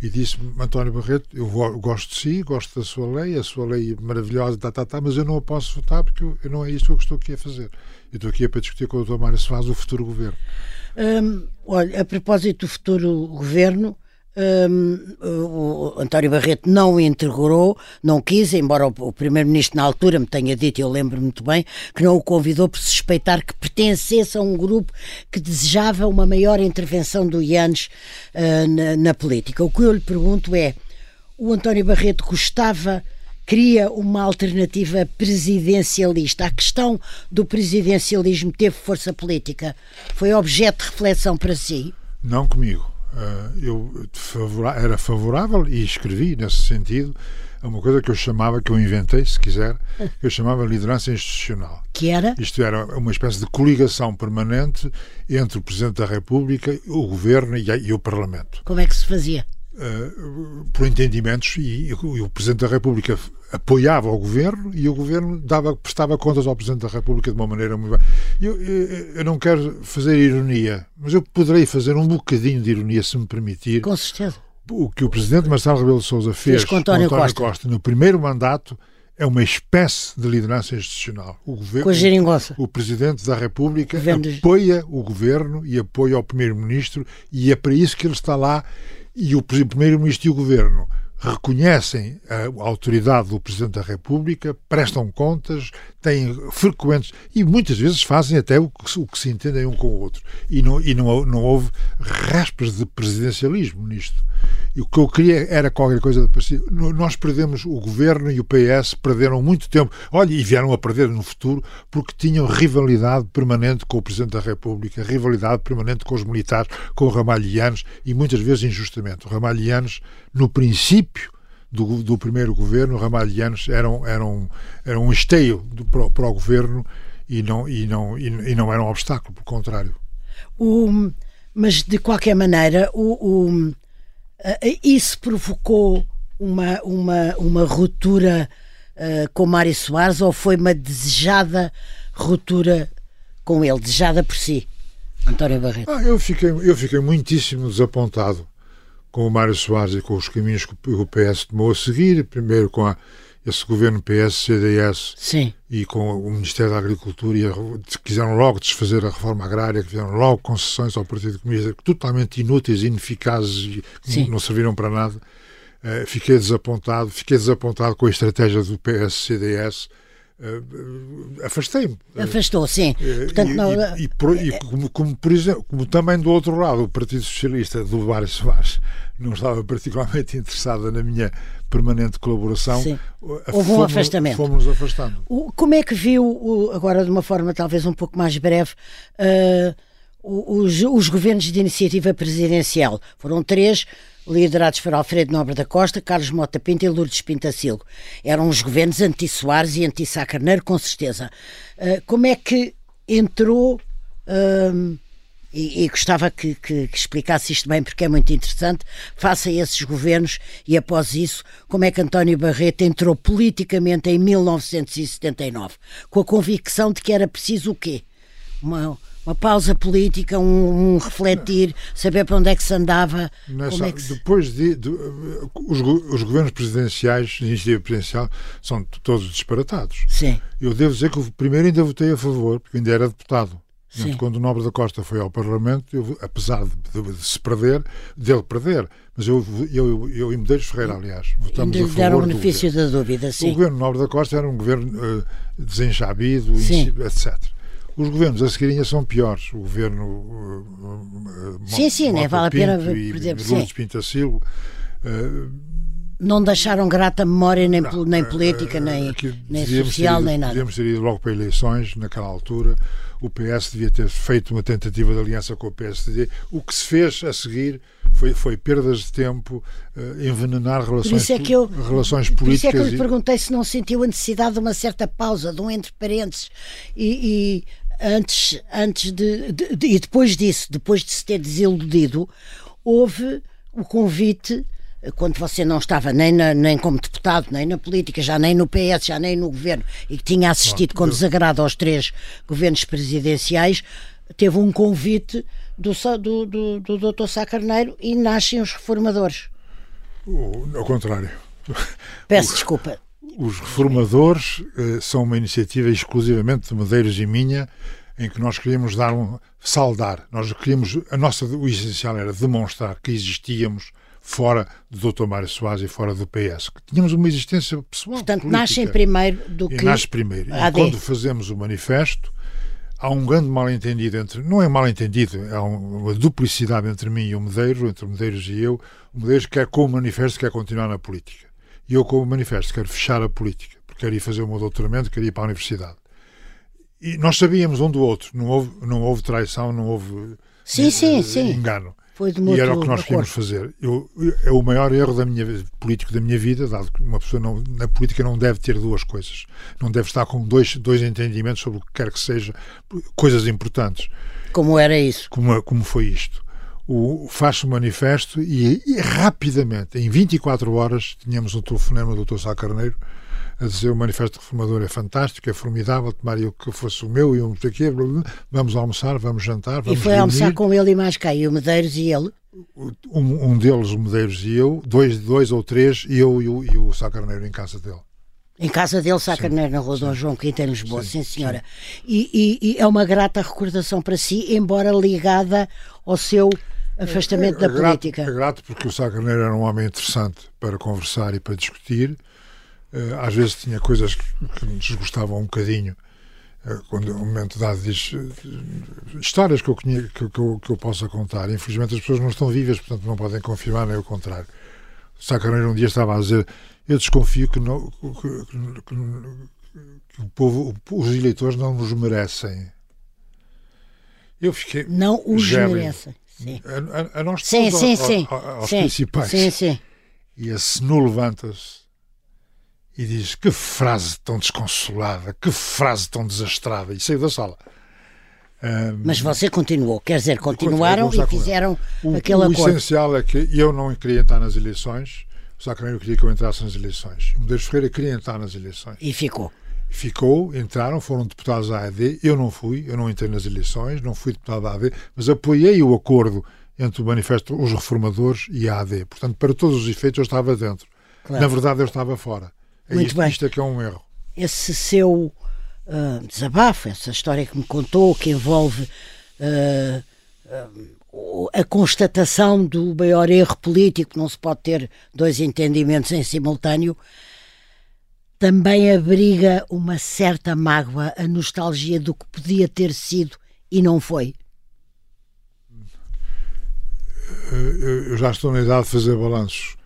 B: e disse-me, António Barreto, eu gosto de si, gosto da sua lei, a sua lei é maravilhosa, tá, tá, tá, mas eu não a posso votar porque eu, eu não é isto que eu estou aqui a fazer. Eu estou aqui para discutir com o Dr. Mário Soares o futuro governo.
A: Hum, olha, a propósito do futuro governo, um, o António Barreto não integrou, não quis, embora o, Primeiro-Ministro na altura me tenha dito, eu lembro muito bem, que não o convidou por suspeitar que pertencesse a um grupo que desejava uma maior intervenção do Ianes uh, na, na política. O que eu lhe pergunto é: o António Barreto gostava cria uma alternativa presidencialista. A questão do presidencialismo teve força política? Foi objeto de reflexão para si?
B: Não comigo. Ah, eu era favorável e escrevi nesse sentido a uma coisa que eu chamava, que eu inventei, se quiser, que eu chamava liderança institucional.
A: Que era?
B: Isto era uma espécie de coligação permanente entre o Presidente da República, o Governo e, o Parlamento.
A: Como é que se fazia?
B: Uh, por entendimentos e, e, o Presidente da República apoiava o governo e o governo dava, prestava contas ao Presidente da República de uma maneira muito. Eu, eu, eu não quero fazer ironia, mas eu poderei fazer um bocadinho de ironia, se me permitir.
A: Com certeza.
B: O que o Presidente Marcelo Rebelo de Sousa fez, fez
A: com António,
B: António Costa. Costa no primeiro mandato é uma espécie de liderança institucional.
A: O, governo, Com a geringonça.
B: o, o Presidente da República apoia o Governo e apoia o Primeiro-Ministro e é para isso que ele está lá e o Primeiro-Ministro e o Governo reconhecem a autoridade do Presidente da República, prestam contas, têm frequentes e muitas vezes fazem até o que, o que se entendem um com o outro. E não, e não, não houve raspas de presidencialismo nisto. E o que eu queria era qualquer coisa de parecido. Nós perdemos, o governo e o PS perderam muito tempo, olha, e vieram a perder no futuro, porque tinham rivalidade permanente com o Presidente da República, rivalidade permanente com os militares, com os ramalhianos, e muitas vezes injustamente. Os ramalhianos, no princípio, do, do, primeiro governo, ramalhianos eram, eram, eram um esteio do, para, para, o governo e não, e, não, e, não eram um obstáculo, pelo contrário.
A: O, mas, de qualquer maneira, o, o isso provocou uma, uma, uma ruptura uh, com Mário Soares ou foi uma desejada ruptura com ele, desejada por si, António Barreto?
B: Ah, eu, fiquei, eu fiquei muitíssimo desapontado com o Mário Soares e com os caminhos que o PS tomou a seguir, primeiro com a, esse governo PS-CDS e com o Ministério da Agricultura, e quiseram logo desfazer a reforma agrária, fizeram logo concessões ao Partido Comunista, totalmente inúteis, ineficazes e não serviram para nada. Uh, fiquei desapontado, fiquei desapontado com a estratégia do PS-CDS, afastei-me.
A: Afastou, sim.
B: Portanto, e, não... e, e, por, e como, como, por exemplo, como também do outro lado, o Partido Socialista do Mário Soares não estava particularmente interessada na minha permanente colaboração,
A: sim. houve um afastamento.
B: Fomos afastando.
A: Como é que viu, agora de uma forma talvez um pouco mais breve, uh, os, os governos de iniciativa presidencial? Foram três liderados por Alfredo Nobre da Costa, Carlos Mota Pinto e Lourdes Pintacilgo. Eram os governos anti-Soares e anti-Sá Carneiro, com certeza. Uh, como é que entrou, uh, e, e, gostava que, que, que, explicasse isto bem, porque é muito interessante, face a esses governos e após isso, como é que António Barreto entrou politicamente em 1979, com a convicção de que era preciso o quê? Uma, uma pausa política, um, um, refletir, saber para onde é que se andava.
B: Nessa,
A: é que
B: se... Depois de, de os, os, governos presidenciais, de iniciativa presidencial, são todos disparatados.
A: Sim.
B: Eu devo dizer que o primeiro ainda votei a favor, porque ainda era deputado. Quando o Nobre da Costa foi ao Parlamento, eu, apesar de, de, de, se perder, dele perder, mas eu, eu, eu e Medeiros Ferreira, aliás, votamos a favor.
A: Deram o benefício da dúvida, sim.
B: O governo Nobre da Costa era um governo uh, desenchabido, etc. Os governos a seguirem são piores. O governo. Uh,
A: uh, sim, sim, nem vale a pena. Por
B: exemplo, Lourdes. Uh,
A: não deixaram grata memória nem, não, nem política, nem, nem social,
B: ido,
A: nem nada.
B: Devíamos ter ido logo para eleições naquela altura. O PS devia ter feito uma tentativa de aliança com o PSD. O que se fez a seguir foi, foi perdas de tempo, uh, envenenar relações,
A: é eu,
B: relações políticas. Por isso
A: é que eu lhe perguntei se não sentiu a necessidade de uma certa pausa, de um entre parênteses. e, e antes, antes de, de, de, e depois disso, depois de se ter desiludido, houve o convite quando você não estava nem, na, nem como deputado, nem na política, já nem no PS, já nem no governo, e que tinha assistido com desagrado aos três governos presidenciais, teve um convite do, do, do, do Dr. Sá Carneiro e nascem os reformadores.
B: ao contrário.
A: Peço desculpa.
B: Os reformadores eh, são uma iniciativa exclusivamente de Medeiros e minha, em que nós queríamos dar um saldar. Nós queríamos a nossa o essencial era demonstrar que existíamos fora do Dr. Mário Soares e fora do PS. Que tínhamos uma existência pessoal.
A: Portanto,
B: política.
A: nascem primeiro do que.
B: Nasce primeiro. E quando fazemos o manifesto, há um grande mal-entendido entre. Não é mal-entendido, há uma duplicidade entre mim e o Medeiros, entre o Medeiros e eu. O Medeiros quer, com o manifesto, quer continuar na política. E eu, com o manifesto, quero fechar a política, porque quero ir fazer o meu doutoramento, quero ir para a universidade. E nós sabíamos um do outro, não houve, não houve traição, não houve
A: sim, sim, uh, sim.
B: engano.
A: Foi de
B: e era o que nós queríamos fazer. Eu, é o maior erro da minha político da minha vida, dado que uma pessoa não, na política não deve ter duas coisas. Não deve estar com dois, dois entendimentos sobre o que quer que seja, coisas importantes.
A: Como era isso?
B: Como, como foi isto o, faz o manifesto e, e, rapidamente, em 24 horas, tínhamos um telefonema do Dr. Sá Carneiro a dizer o manifesto reformador é fantástico, é formidável, tomaria o que fosse o meu e o aqui, vamos almoçar, vamos jantar, vamos
A: E foi
B: reunir.
A: almoçar com ele e mais quem? O Medeiros e ele?
B: Um, um deles, o Medeiros e eu, dois, dois ou três, eu e o, e o Sá Carneiro em casa dele.
A: Em casa dele, Sá Carneiro, na Rua Dom João Quinta, em Lisboa, sim, sim senhora. E, e, e, é uma grata recordação para si, embora ligada ao seu afastamento é, da é política.
B: Grato, é grato porque o Sá Carneiro era um homem interessante para conversar e para discutir. Eh, às vezes tinha coisas que me desgostavam um bocadinho. Eh, quando, um momento dado, diz eh, histórias que eu, conhe, que, eu, que eu possa contar. Infelizmente as pessoas não estão vivas, portanto não podem confirmar, nem o contrário. O Sá Carneiro um dia estava a dizer: Eu desconfio que, não, que, que o povo, os eleitores não nos merecem. Eu fiquei.
A: Não os merecem.
B: Sim. A, a, a nós
A: sim, sim,
B: ao,
A: sim.
B: Ao, aos
A: sim,
B: principais.
A: Sim, sim.
B: E a Senu levanta-se e diz: Que frase tão desconsolada, que frase tão desastrada. E saiu da sala. Um,
A: Mas você continuou, quer dizer, continuaram e fizeram
B: o,
A: aquele
B: o
A: acordo.
B: O essencial é que eu não queria entrar nas eleições, o Carneiro queria que eu entrasse nas eleições. O Medeiros Ferreira queria entrar nas eleições.
A: E ficou.
B: Ficou, entraram, foram deputados da AD. Eu não fui, eu não entrei nas eleições, não fui deputado da AD, mas apoiei o acordo entre o Manifesto Os Reformadores e a AD. Portanto, para todos os efeitos, eu estava dentro. Claro. Na verdade, eu estava fora. É
A: Muito
B: isto,
A: bem.
B: isto é que é um erro.
A: Esse seu uh, desabafo, essa história que me contou, que envolve uh, uh, a constatação do maior erro político, não se pode ter dois entendimentos em simultâneo, também abriga uma certa mágoa, a nostalgia do que podia ter sido e não foi.
B: Eu já estou na idade de fazer balanços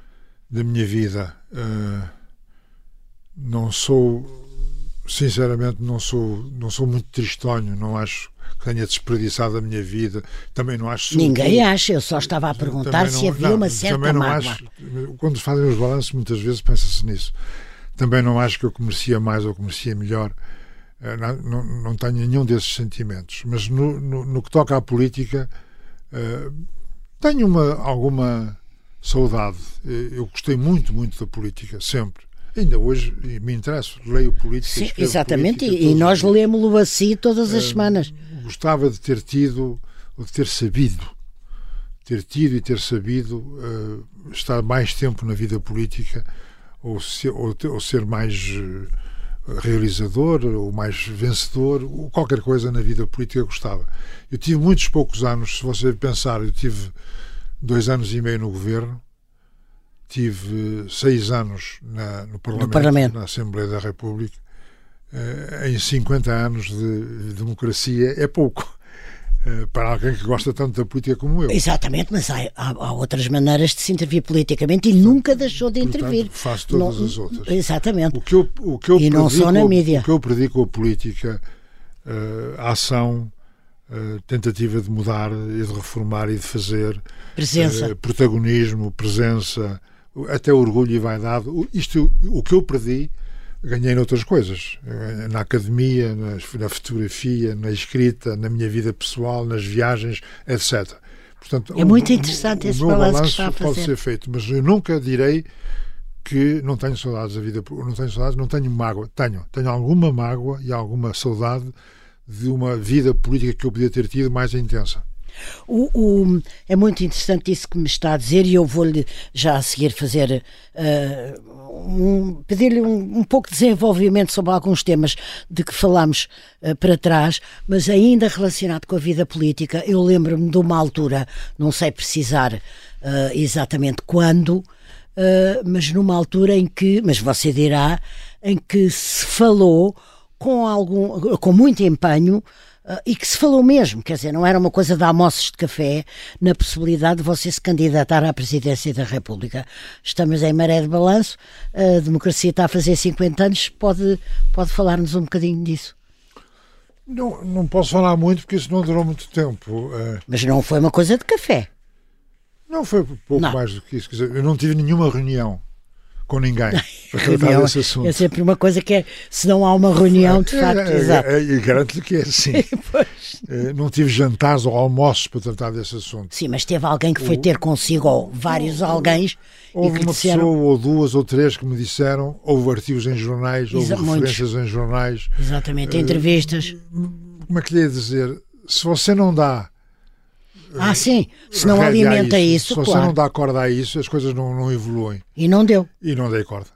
B: da minha vida. Não sou, sinceramente, não sou, não sou muito tristonho, não acho que tenha desperdiçado a minha vida. Também não acho.
A: Ninguém acha, eu só estava a perguntar não, se havia
B: não,
A: uma certa mágoa.
B: Acho, quando fazem os balanços, muitas vezes pensa-se nisso. Também não acho que eu comecia mais ou comecia melhor. Não, não, não tenho nenhum desses sentimentos. Mas no, no, no que toca à política, uh, tenho uma, alguma saudade. Eu gostei muito, muito da política, sempre. Ainda hoje me interesso, leio política.
A: Sim, exatamente, política e nós lemos-lo assim todas as uh, semanas.
B: Gostava de ter tido, ou de ter sabido, ter tido e ter sabido uh, estar mais tempo na vida política ou ser, ou, ou ser mais realizador ou mais vencedor, ou qualquer coisa na vida política eu gostava. Eu tive muitos poucos anos, se você pensar, eu tive dois anos e meio no governo, tive seis anos na, no, Parlamento,
A: no, Parlamento,
B: na Assembleia da República. Em 50 anos de democracia é pouco para alguém que gosta tanto da política como eu.
A: Exatamente, mas há, há, outras maneiras de se intervir politicamente e portanto, nunca deixou de intervir.
B: Portanto, faço todas não, as outras.
A: Exatamente.
B: O que eu, o que eu
A: e não só na mídia.
B: O que eu predico a política, uh, a ação, uh, tentativa de mudar e de reformar e de fazer.
A: Presença.
B: Protagonismo, presença, até orgulho e vaidade. Isto, o que eu perdi ganhei noutras coisas, na academia, na, fotografia, na escrita, na minha vida pessoal, nas viagens, etc. Portanto,
A: é muito interessante
B: o,
A: esse
B: o meu
A: balanço que está a fazer.
B: pode ser feito, mas eu nunca direi que não tenho saudades da vida, não tenho saudades, não tenho mágoa, tenho, tenho alguma mágoa e alguma saudade de uma vida política que eu podia ter tido mais intensa.
A: O, o, é muito interessante isso que me está a dizer e eu vou-lhe já a seguir fazer uh, um, pedir-lhe um, um, pouco de desenvolvimento sobre alguns temas de que falámos uh, para trás, mas ainda relacionado com a vida política, eu lembro-me de uma altura, não sei precisar uh, exatamente quando, mas numa altura em que, mas você dirá, em que se falou com algum, com muito empenho Uh, e que se falou mesmo, quer dizer, não era uma coisa de almoços de café, na possibilidade de você se candidatar à presidência da República. Estamos em maré de balanço, a democracia está a fazer 50 anos, pode, pode falar-nos um bocadinho disso?
B: Não, não posso falar muito porque isso não durou muito tempo. Uh...
A: Mas não foi uma coisa de café.
B: Não, foi pouco não. mais do que isso. Quer dizer, eu não tive nenhuma reunião com ninguém para tratar desse assunto.
A: É sempre uma coisa que é, se não há uma reunião, de facto,
B: é,
A: exato.
B: É, é, garanto-lhe que é assim. não tive jantares ou almoços para tratar desse assunto.
A: Sim, mas teve alguém que foi ter consigo, ou vários alguém.
B: Houve
A: uma
B: disseram... pessoa ou duas ou três que me disseram, houve artigos em jornais, houve referências muitos. em jornais.
A: Exatamente, entrevistas.
B: Como é que lhe ia dizer? Se você não dá
A: ah, sim. Se não alimenta isso,
B: isso
A: Se
B: você
A: claro.
B: não dá corda a isso, as coisas não, não evoluem.
A: E não deu.
B: E não dei corda.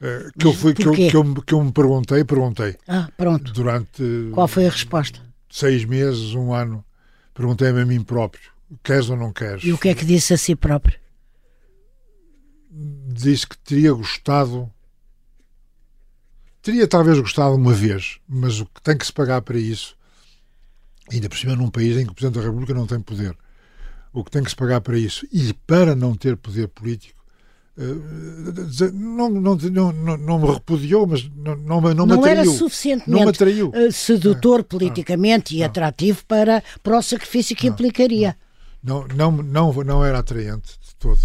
B: Uh, que, eu fui, que, eu, que, eu, que eu me perguntei, perguntei.
A: Ah, pronto.
B: Durante.
A: Qual foi a resposta?
B: Seis meses, um ano. Perguntei-me a mim próprio: queres ou não queres?
A: E o que é que disse a si próprio?
B: Disse que teria gostado. Teria talvez gostado uma vez, mas o que tem que se pagar para isso ainda por cima num país em que o Presidente da República não tem poder. O que tem que se pagar para isso. E para não ter poder político, não, não, não, não me repudiou, mas não, não, não,
A: não
B: me
A: era suficientemente
B: não
A: sedutor politicamente e atrativo para, para o sacrifício que implicaria.
B: Não, não, não, não era atraente de todo.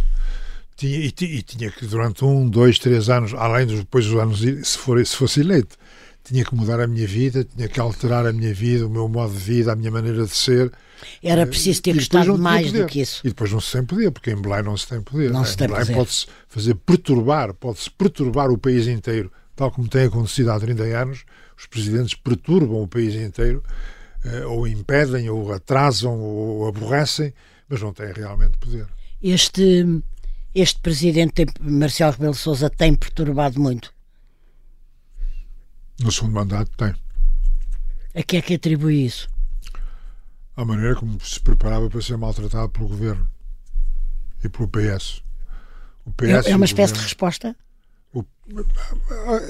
B: Tinha, e, e, tinha que, durante um, dois, três anos, além dos depois dos anos, se, for, se fosse eleito, tinha que mudar a minha vida, tinha que alterar a minha vida, o meu modo de vida, a minha maneira de ser.
A: Era preciso ter gostado mais do que isso.
B: E depois não se tem poder, porque em Belém não se tem poder.
A: Não se tem
B: em Belém
A: poder.
B: pode-se fazer perturbar, pode-se perturbar o país inteiro, tal como tem acontecido há 30 anos. Os presidentes perturbam o país inteiro, eh, ou impedem, ou atrasam, ou aborrecem, mas não têm realmente poder.
A: Este, este presidente, Marcelo Rebelo de Sousa, tem perturbado muito.
B: No segundo mandato tem.
A: A que é que atribui isso?
B: A maneira como se preparava para ser maltratado pelo governo e pelo PS.
A: O PS é, é uma espécie governo, de resposta?
B: O,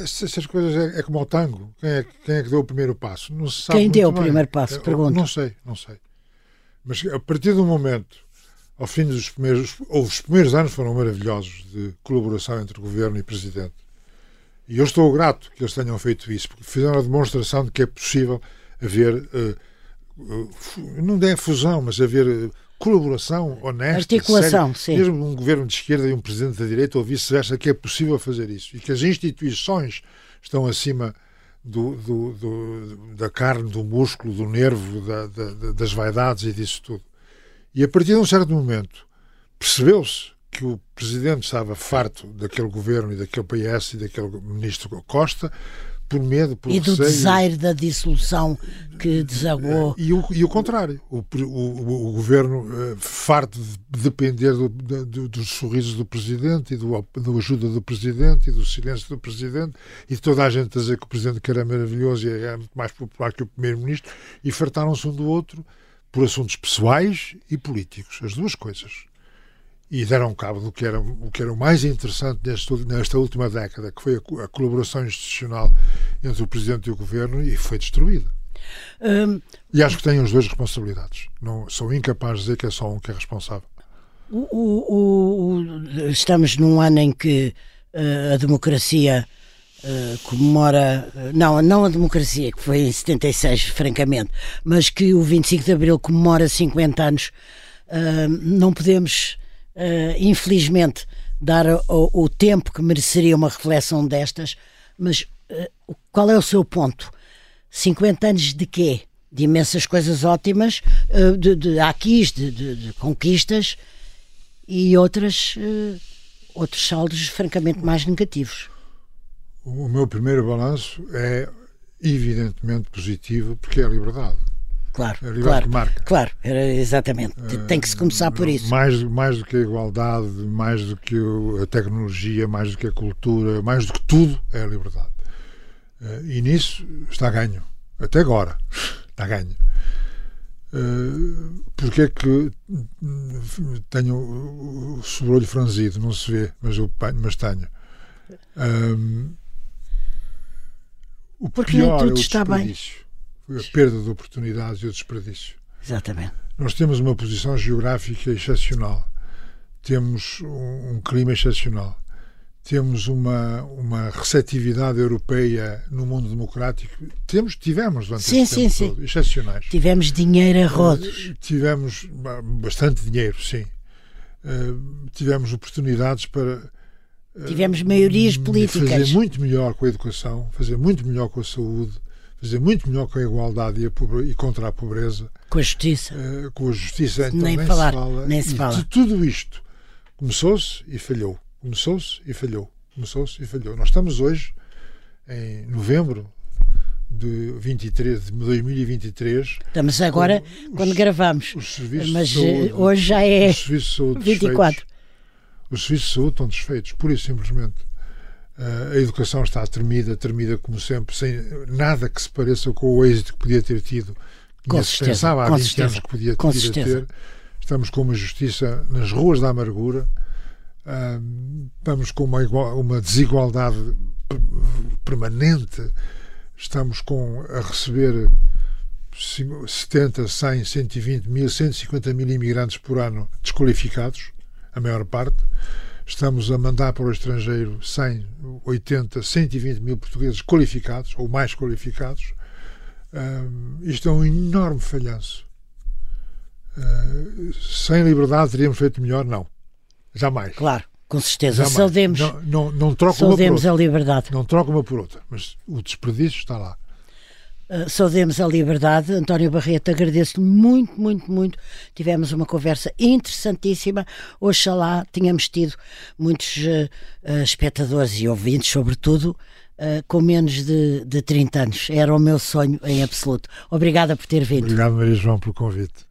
B: essas coisas é, é, como o tango. Quem é, quem é que deu o primeiro passo? Não se sabe
A: quem deu o
B: bem.
A: primeiro passo?
B: É,
A: Pergunto.
B: Não sei, não sei. Mas a partir do momento, ao fim dos primeiros. Os primeiros anos foram maravilhosos de colaboração entre governo e presidente. E eu estou grato que eles tenham feito isso, porque fizeram a demonstração de que é possível haver. Uh, uh, não é fusão, mas haver uh, colaboração honesta.
A: Articulação,
B: séria,
A: sim.
B: Mesmo um governo de esquerda e um presidente da direita, ou vice-versa, que é possível fazer isso. E que as instituições estão acima do, do, do, da carne, do músculo, do nervo, da, da, das vaidades e disso tudo. E a partir de um certo momento percebeu-se que o presidente estava farto daquele governo e daquele PS e daquele ministro Costa por medo, por
A: E do
B: receio.
A: desaire da dissolução que desaguou.
B: E o, e o contrário. O, o, o governo uh, farto de depender do, do, dos sorrisos do presidente e do, do ajuda do presidente e do silêncio do presidente e toda a gente a dizer que o presidente que era maravilhoso e era muito mais popular que o primeiro-ministro e fartaram-se um do outro por assuntos pessoais e políticos. As duas coisas e deram cabo do que era o que era o mais interessante nesta, nesta última década, que foi a, a, colaboração institucional entre o presidente e o governo, e foi destruída.
A: Hum,
B: e acho que têm os dois responsabilidades. Não sou incapaz de dizer que é só um que é responsável.
A: O, o, o, estamos num ano em que uh, a democracia uh, comemora. Uh, não, não a democracia, que foi em 76, francamente, mas que o 25 de Abril comemora 50 anos. não podemos uh, infelizmente, dar o, o, tempo que mereceria uma reflexão destas, mas uh, qual é o seu ponto? 50 anos de quê? De imensas coisas ótimas, uh, de, de aquis, de, de, de, conquistas e outras, outros saldos francamente mais negativos.
B: O meu primeiro balanço é evidentemente positivo porque é a liberdade.
A: Claro,
B: a liberdade
A: claro,
B: que marca.
A: claro, exatamente. Tem que se começar por isso.
B: Mais, mais do que a igualdade, mais do que a tecnologia, mais do que a cultura, mais do que tudo é a liberdade. E nisso está ganho. Até agora está ganho. Porque é que tenho o sobrolho franzido? Não se vê, mas, eu, mas tenho. Um, o
A: Porque
B: pior
A: tudo
B: é o
A: está bem.
B: A perda de oportunidades e o desperdício.
A: Exatamente.
B: Nós temos uma posição geográfica excepcional, temos um, um clima excepcional, temos uma, uma receptividade europeia no mundo democrático. Temos, tivemos durante
A: sim,
B: esse
A: sim,
B: tempo
A: sim.
B: todo, excepcionais.
A: Tivemos dinheiro a rodos.
B: Uh, tivemos bastante dinheiro, sim. Uh, tivemos oportunidades para uh,
A: tivemos maiorias políticas.
B: Fazer muito melhor com a educação, fazer muito melhor com a saúde, fazer muito melhor com a igualdade e, a pobreza, e contra a pobreza.
A: Com a justiça.
B: Uh, com a justiça, então
A: nem,
B: nem,
A: falar,
B: se fala.
A: Nem se fala.
B: de tudo isto começou-se e falhou. Começou-se e falhou. Começou-se e falhou. Nós estamos hoje, em novembro de, 23, de 2023.
A: Estamos agora
B: os,
A: quando gravamos.
B: Os serviços
A: Mas
B: de saúde,
A: hoje já é
B: os serviços de saúde
A: 24.
B: Desfeitos. Os serviços de saúde estão desfeitos, pura e simplesmente. Uh, a educação está tremida, tremida como sempre, sem nada que se pareça com o êxito que podia ter tido. Que
A: com certeza,
B: pensava há
A: com
B: 20
A: certeza,
B: anos que podia
A: com certeza.
B: ter. Estamos com uma justiça nas ruas da amargura, estamos com uma, uma desigualdade permanente, estamos com a receber 70, 100, 120 mil, 150 mil imigrantes por ano desqualificados, a maior parte estamos a mandar para o estrangeiro 100, 80, 120 mil portugueses qualificados ou mais qualificados. Um, isto é um enorme falhanço. Uh, sem liberdade teríamos feito melhor? Não. Jamais.
A: Claro, Com certeza. Jamais. Saudemos,
B: não, não, não troco saudemos
A: a liberdade.
B: Não troco uma por outra, mas o desperdício está lá.
A: Uh, saudemos a liberdade. António Barreto, agradeço-lhe muito, muito, muito. Tivemos uma conversa interessantíssima. Oxalá tínhamos tido muitos uh, espectadores e ouvintes, sobretudo, uh, com menos de, de 30 anos. Era o meu sonho em absoluto. Obrigada por ter vindo.
B: Obrigado, Maria João, pelo convite.